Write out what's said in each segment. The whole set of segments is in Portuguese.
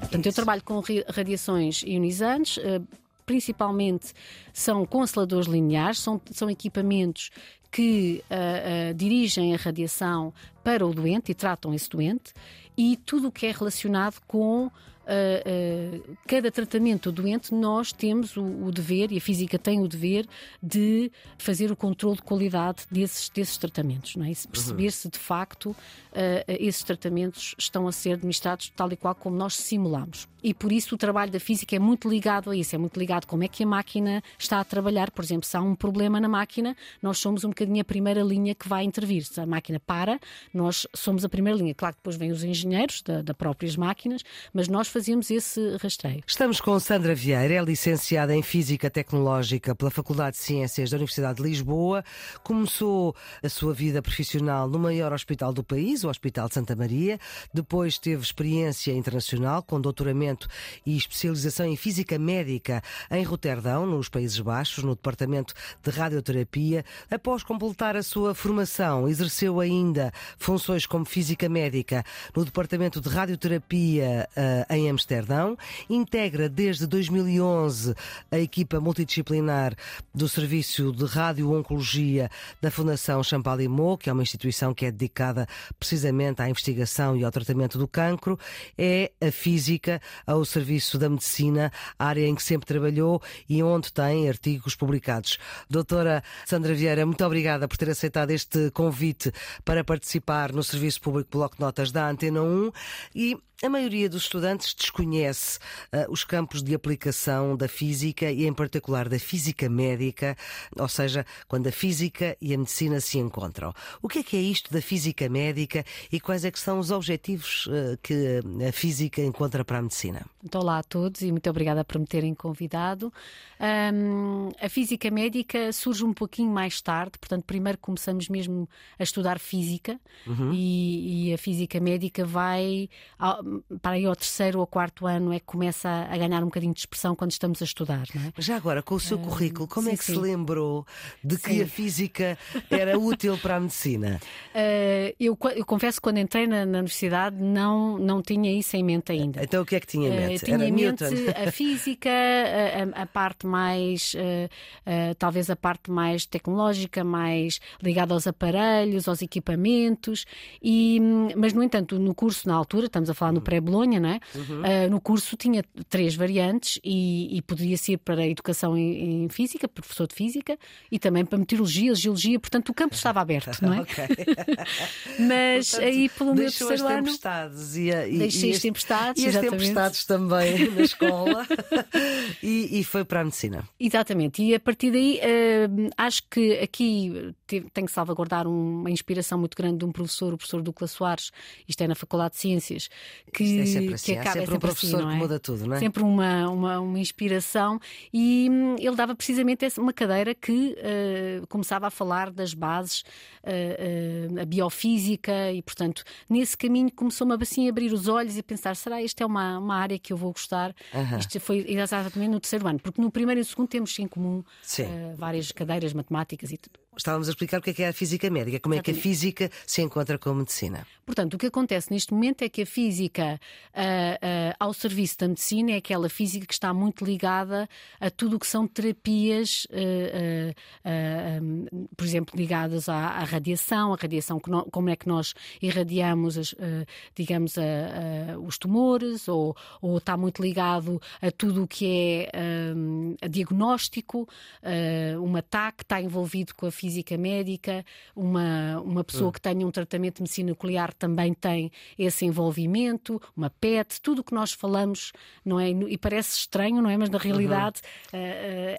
Portanto, eu trabalho com radiações ionizantes, eh, principalmente são consteladores lineares, são, são equipamentos que uh, uh, dirigem a radiação para o doente e tratam esse doente, e tudo o que é relacionado com uh, uh, cada tratamento do doente, nós temos o, o, dever, e a física tem o dever, de fazer o controle de qualidade desses, desses tratamentos. Não é? E perceber se de facto uh, esses tratamentos estão a ser administrados tal e qual como nós simulamos. E por isso o trabalho da física é muito ligado a isso, é muito ligado a como é que a máquina está a trabalhar. Por exemplo, se há um problema na máquina, nós somos um bocadinho a primeira linha que vai intervir. Se a máquina para, nós somos a primeira linha. Claro que depois vêm os engenheiros da, da próprias máquinas, mas nós fazíamos esse rastreio. Estamos com Sandra Vieira, é licenciada em Física Tecnológica pela Faculdade de Ciências da Universidade de Lisboa. Começou a sua vida profissional no maior hospital do país, o Hospital de Santa Maria. Depois teve experiência internacional com doutoramento e especialização em Física Médica em Roterdão, nos Países Baixos, no Departamento de Radioterapia. Após completar a sua formação, exerceu ainda funções como Física Médica no Departamento de Radioterapia uh, em Amsterdão. Integra desde 2011 a equipa multidisciplinar do Serviço de Radio-Oncologia da Fundação Champalimau, que é uma instituição que é dedicada precisamente à investigação e ao tratamento do cancro. É a física ao serviço da medicina, área em que sempre trabalhou e onde tem artigos publicados. Doutora Sandra Vieira, muito obrigada por ter aceitado este convite para participar no Serviço Público Bloco de Notas da Antena 1 e a maioria dos estudantes desconhece uh, os campos de aplicação da física e, em particular, da física médica, ou seja, quando a física e a medicina se encontram. O que é que é isto da física médica e quais é que são os objetivos uh, que a física encontra para a medicina? Então, olá a todos e muito obrigada por me terem convidado. Um, a física médica surge um pouquinho mais tarde, portanto, primeiro começamos mesmo a estudar física uhum. e, e, a física médica vai para aí ao terceiro ou quarto ano é que começa a ganhar um bocadinho de expressão quando estamos a estudar, não é? Já agora, com o seu uh, currículo, como sim, é que sim. se lembrou de que sim. a física era útil para a medicina? Uh, eu, eu, confesso que quando entrei na, na, universidade não, não tinha isso em mente ainda. Então o que é que tinha em mente? Uh, tinha era em mente a física, a, a, parte mais, talvez a parte mais tecnológica, mais ligada aos aparelhos, aos equipamentos, e, mas no entanto, no curso na altura, estamos a falar no pré-Bolonha, não é? Uhum. Uh, no curso tinha três variantes e, e poderia ser para a educação em, em, física, professor de física, e também para meteorologia, geologia, portanto o campo estava aberto, não é? Mas portanto, aí pelo meu terceiro ano. Tempestades e, a, e, deixei as tempestades. E as tempestades também na escola e, e, foi para a medicina. Exatamente, e a partir daí uh, acho que aqui tenho que salvaguardar uma inspiração muito grande de um professor, o professor Douglas Soares, isto é na Faculdade de Ciências, que, é sempre assim. que acaba sempre, é sempre um professor assim, é? que muda tudo, não é? Sempre uma, uma, uma inspiração e hum, ele dava precisamente uma cadeira que uh, começava a falar das bases, uh, uh, a biofísica e, portanto, nesse caminho começou-me assim a abrir os olhos e pensar, será esta é uma, uma área que eu vou gostar? -huh. Isto foi exatamente no terceiro ano, porque no primeiro e no segundo temos em comum várias cadeiras matemáticas e tudo estávamos a explicar o que é, que é a física médica, como é que a física se encontra com a medicina. Portanto, o que acontece neste momento é que a física uh, uh, ao serviço da medicina é aquela física que está muito ligada a tudo o que são terapias, uh, um, por exemplo, ligadas à, à, radiação, a radiação, como é que nós irradiamos, as, digamos, a, a, os tumores, ou, ou, está muito ligado a tudo o que é um, diagnóstico, um ataque está envolvido com a física física médica, uma, uma pessoa hum. que tenha um tratamento de medicina nuclear também tem esse envolvimento, uma PET, tudo o que nós falamos, não é? E parece estranho, não é? Mas na realidade uhum.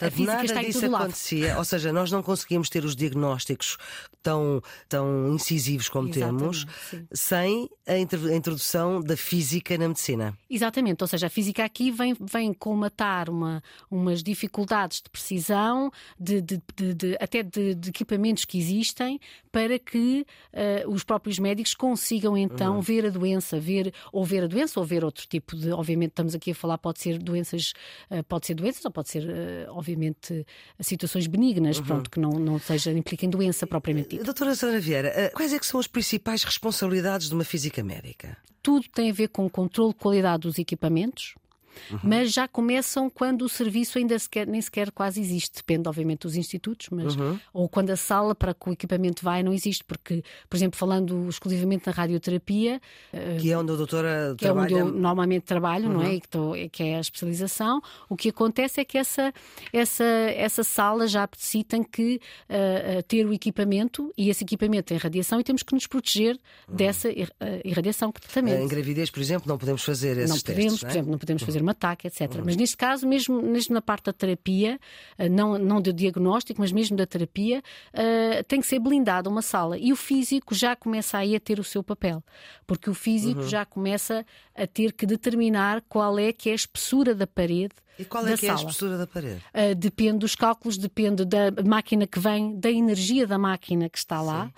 a, a, a física Nada está em todo lado. acontecia, ou seja, nós não conseguimos ter os diagnósticos tão, tão incisivos como Exatamente, temos sim. sem a introdução da física na medicina. Exatamente, ou seja, a física aqui vem, vem colmatar uma, umas dificuldades de precisão, de, de, de, de até de equipamentos que existem para que uh, os próprios médicos consigam então uhum. ver a doença, ver ou ver a doença ou ver outro tipo de, obviamente estamos aqui a falar pode ser doenças, uh, pode ser doenças ou pode ser uh, obviamente situações benignas, uhum. pronto, que não, não seja impliquem doença propriamente dita. Doutora Sandra Vieira, quais é que são as principais responsabilidades de uma física médica? Tudo tem a ver com o controle de qualidade dos equipamentos, uhum. mas já começam quando o serviço ainda sequer, nem sequer quase existe. Depende, obviamente, dos institutos, mas uhum. ou quando a sala para que o equipamento vai não existe, porque, por exemplo, falando exclusivamente na radioterapia, eh, que é onde a doutora que trabalha... é onde eu normalmente trabalho, uhum. não é? Uhum. E que, tô, que é a especialização. O que acontece é que essa essa essa sala já si tem que uh, ter o equipamento e esse equipamento tem radiação e temos que nos proteger uhum. dessa irradiação que tratamento. Em gravidez, por exemplo, não podemos fazer esses não testes, podemos, não é? por exemplo, não podemos fazer um ataque, etc. Uhum. Mas neste caso, mesmo, mesmo na parte da terapia, eh, não, não do diagnóstico, mas mesmo da terapia, uh, tem que ser blindada uma sala. E o físico já começa aí a ter o seu papel, porque o físico uhum. já começa a ter que determinar qual é que é a espessura da parede. E qual é que sala. é a espessura da parede? Uh, depende dos cálculos, depende da máquina que vem, da energia da máquina que está lá. Sim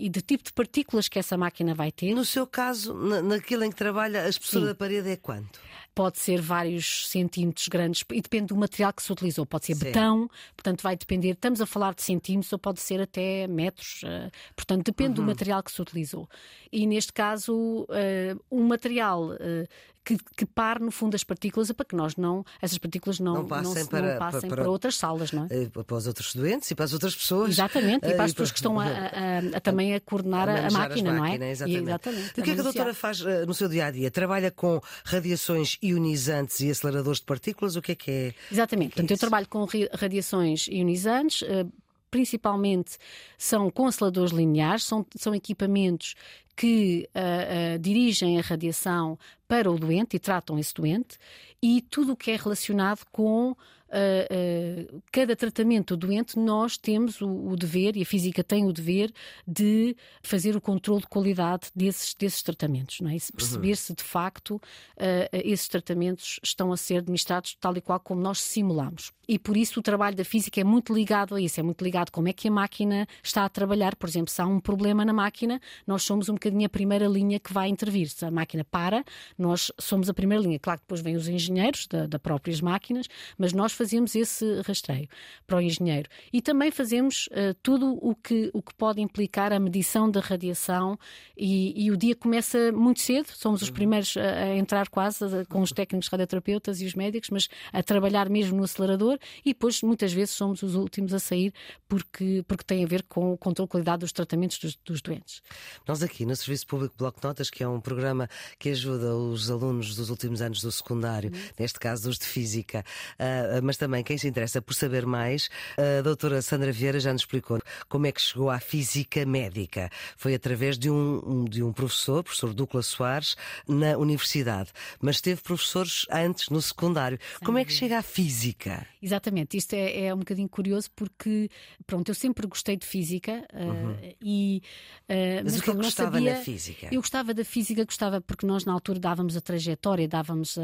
e do tipo de partículas que essa máquina vai ter. No seu caso, naquilo em que trabalha, a espessura Sim. da parede é quanto? Pode ser vários centímetros grandes e depende do material que se utilizou. Pode ser Sim. betão, portanto vai depender. Estamos a falar de centímetros ou pode ser até metros. Uh, portanto, depende uhum. do material que se utilizou. E neste caso, uh, um material uh, que, que pare no fundo as partículas para que nós não, essas partículas não, não passem, não, para, não passem para, para, outras salas, não é? Para os outros doentes e para as outras pessoas. Exatamente, e para as pessoas que estão a, a, a, também a coordenar a, a máquina, não é? Exatamente. E, exatamente. O que é que a doutora faz no seu dia a dia? Trabalha com radiações ionizantes e aceleradores de partículas? O que é que é? Exatamente. Que é Portanto, eu trabalho com radiações ionizantes, eh, principalmente são consteladores lineares, são, são equipamentos que uh, uh, dirigem a radiação para o doente e tratam esse doente, e tudo o que é relacionado com uh, cada tratamento do doente, nós temos o, o, dever, e a física tem o dever, de fazer o controle de qualidade desses, desses tratamentos, não é? E perceber se de facto esses tratamentos estão a ser administrados tal e qual como nós simulamos. E por isso o trabalho da física é muito ligado a isso, é muito ligado a como é que a máquina está a trabalhar. Por exemplo, se há um problema na máquina, nós somos um bocadinho a primeira linha que vai intervir. Se a máquina para, nós somos a primeira linha. Claro que depois vêm os engenheiros da, da próprias máquinas, mas nós fazemos esse rastreio para o engenheiro. E também fazemos uh, tudo o que, o que pode implicar a medição da radiação e, e o dia começa muito cedo, somos os uhum. primeiros a, a entrar quase a, com os técnicos radioterapeutas e os médicos, mas a trabalhar mesmo no acelerador e depois muitas vezes somos os últimos a sair porque, porque tem a ver com o controle de qualidade dos tratamentos dos, dos doentes. Nós aqui no Serviço Público Bloco Notas, que é um programa que ajuda os alunos dos últimos anos do secundário, uhum. neste caso os de Física, uh, mas também quem se interessa por saber mais, a doutora Sandra Vieira já nos explicou como é que chegou à física médica. Foi através de um, de um professor, professor Douglas Soares, na universidade. Mas teve professores antes, no secundário. Sem como é que chega à física? Exatamente, isto é, é, um bocadinho curioso porque, pronto, eu sempre gostei de física uh, uhum. e. Uh, mas, mas o que é gostava sabia, na física? Eu gostava da física, gostava porque nós na altura dávamos a trajetória, dávamos, a,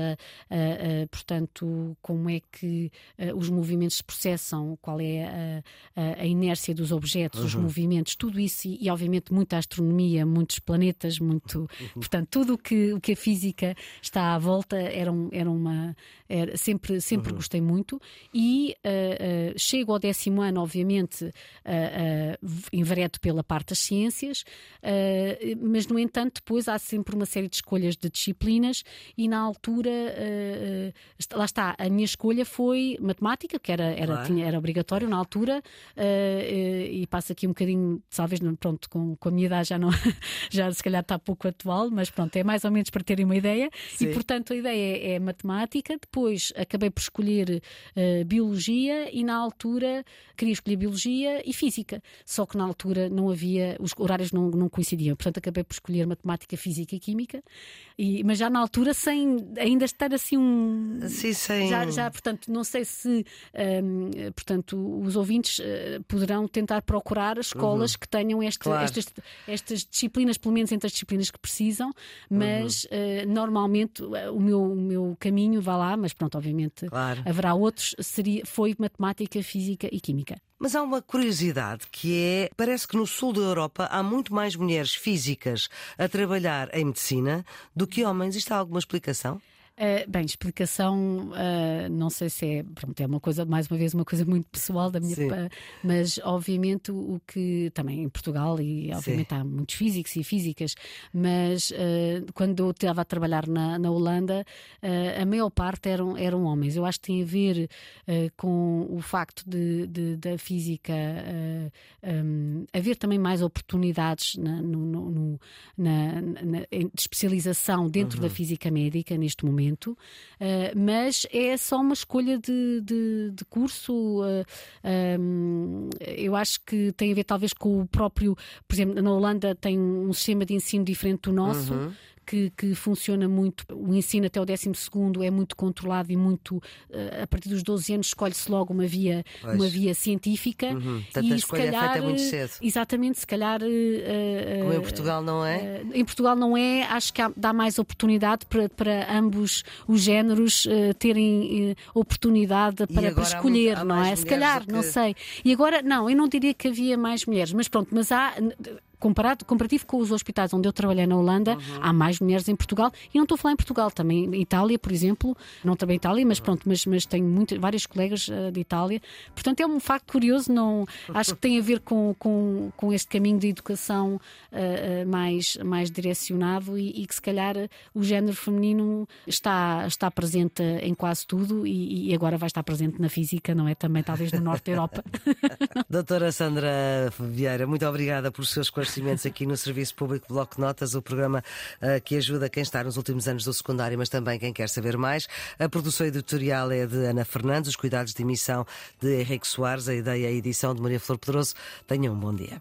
a, a portanto, como é que os movimentos se processam, qual é a, a inércia dos objetos, uhum. os movimentos, tudo isso e, e, obviamente, muita astronomia, muitos planetas, muito. Uhum. Portanto, tudo o que, o que a física está à volta era, um, era uma. Era, sempre sempre uhum. gostei muito e uh, uh, chego ao décimo ano, obviamente, uh, enveredo pela parte das ciências, mas, no entanto, depois há sempre uma série de escolhas de disciplinas e, na altura, lá está, a minha escolha foi matemática, que era, era, claro. tinha, era obrigatório na altura, e passa aqui um bocadinho, talvez, pronto, com, com a minha idade já não, já se calhar está pouco atual, mas pronto, é mais ou menos para terem uma ideia. Sim. E, portanto, a ideia é, é matemática. Depois acabei por escolher uh, biologia e na altura queria escolher biologia e física. Só que na altura não havia, os horários não, não coincidiam. Portanto, acabei por escolher matemática, física e química. E, mas já na altura, sem ainda estar assim um. Sim, sem. Já, já portanto, não sei se um, portanto, os ouvintes uh, poderão tentar procurar escolas uhum. que tenham este, claro. estas, estas disciplinas, pelo menos entre as disciplinas que precisam, mas uhum. uh, normalmente o meu, o meu caminho vai lá, mas pronto, obviamente claro. haverá outros, seria, foi matemática, física e química. Mas há uma curiosidade que é: parece que no sul da Europa há muito mais mulheres físicas a trabalhar em medicina do que homens. Isto há alguma explicação? Uh, bem, explicação, uh, não sei se é, pronto, é uma coisa, mais uma vez, uma coisa muito pessoal da minha parte, mas obviamente o, que também em Portugal, e obviamente Sim. há muitos físicos e físicas, mas uh, quando eu estava a trabalhar na, na Holanda, a maior parte eram, eram homens. Eu acho que tem a ver com o facto de, de da física um, haver também mais oportunidades na, no, no, na, na, de especialização dentro uhum. da física médica neste momento uh, mas é só uma escolha de, de, de curso. Uh, eh, um, eu acho que tem a ver talvez com o próprio, por exemplo, na Holanda tem um sistema de ensino diferente do nosso. Uhum que, que funciona muito. O ensino até o 12 é muito controlado e muito. Uh, a partir dos 12 anos escolhe-se logo uma via, uma via científica. Uhum. e a escolha calhar, é feita muito cedo. Exatamente, se calhar. Uh, Como em Portugal não é? em Portugal não é, acho que há, dá mais oportunidade para, para ambos os géneros terem oportunidade para, para escolher, não é? Se calhar, que... não sei. E agora, não, eu não diria que havia mais mulheres, mas pronto, mas há comparado, comparativo com os hospitais onde eu trabalhei na Holanda, uhum. há mais mulheres em Portugal. E não estou a falar em Portugal, também Itália, por exemplo. Não também em Itália, mas pronto, mas, mas tenho muito, vários colegas uh, de Itália. Portanto, é um facto curioso. Não, acho que tem a ver com, com, com este caminho de educação uh, mais, mais direcionado e, e, que se calhar o género feminino está, está presente em quase tudo e, e agora vai estar presente na física, não é? Também talvez no norte da Europa. Doutora Sandra Vieira, muito obrigada por seus esclarecimentos aqui no Serviço Público Bloco Notas, o programa uh, que ajuda quem está nos últimos anos do secundário, mas também quem quer saber mais. A produção editorial é de Ana Fernandes, os cuidados de emissão de Henrique Soares, a ideia e a edição de Maria Flor Pedroso. Tenham um bom dia.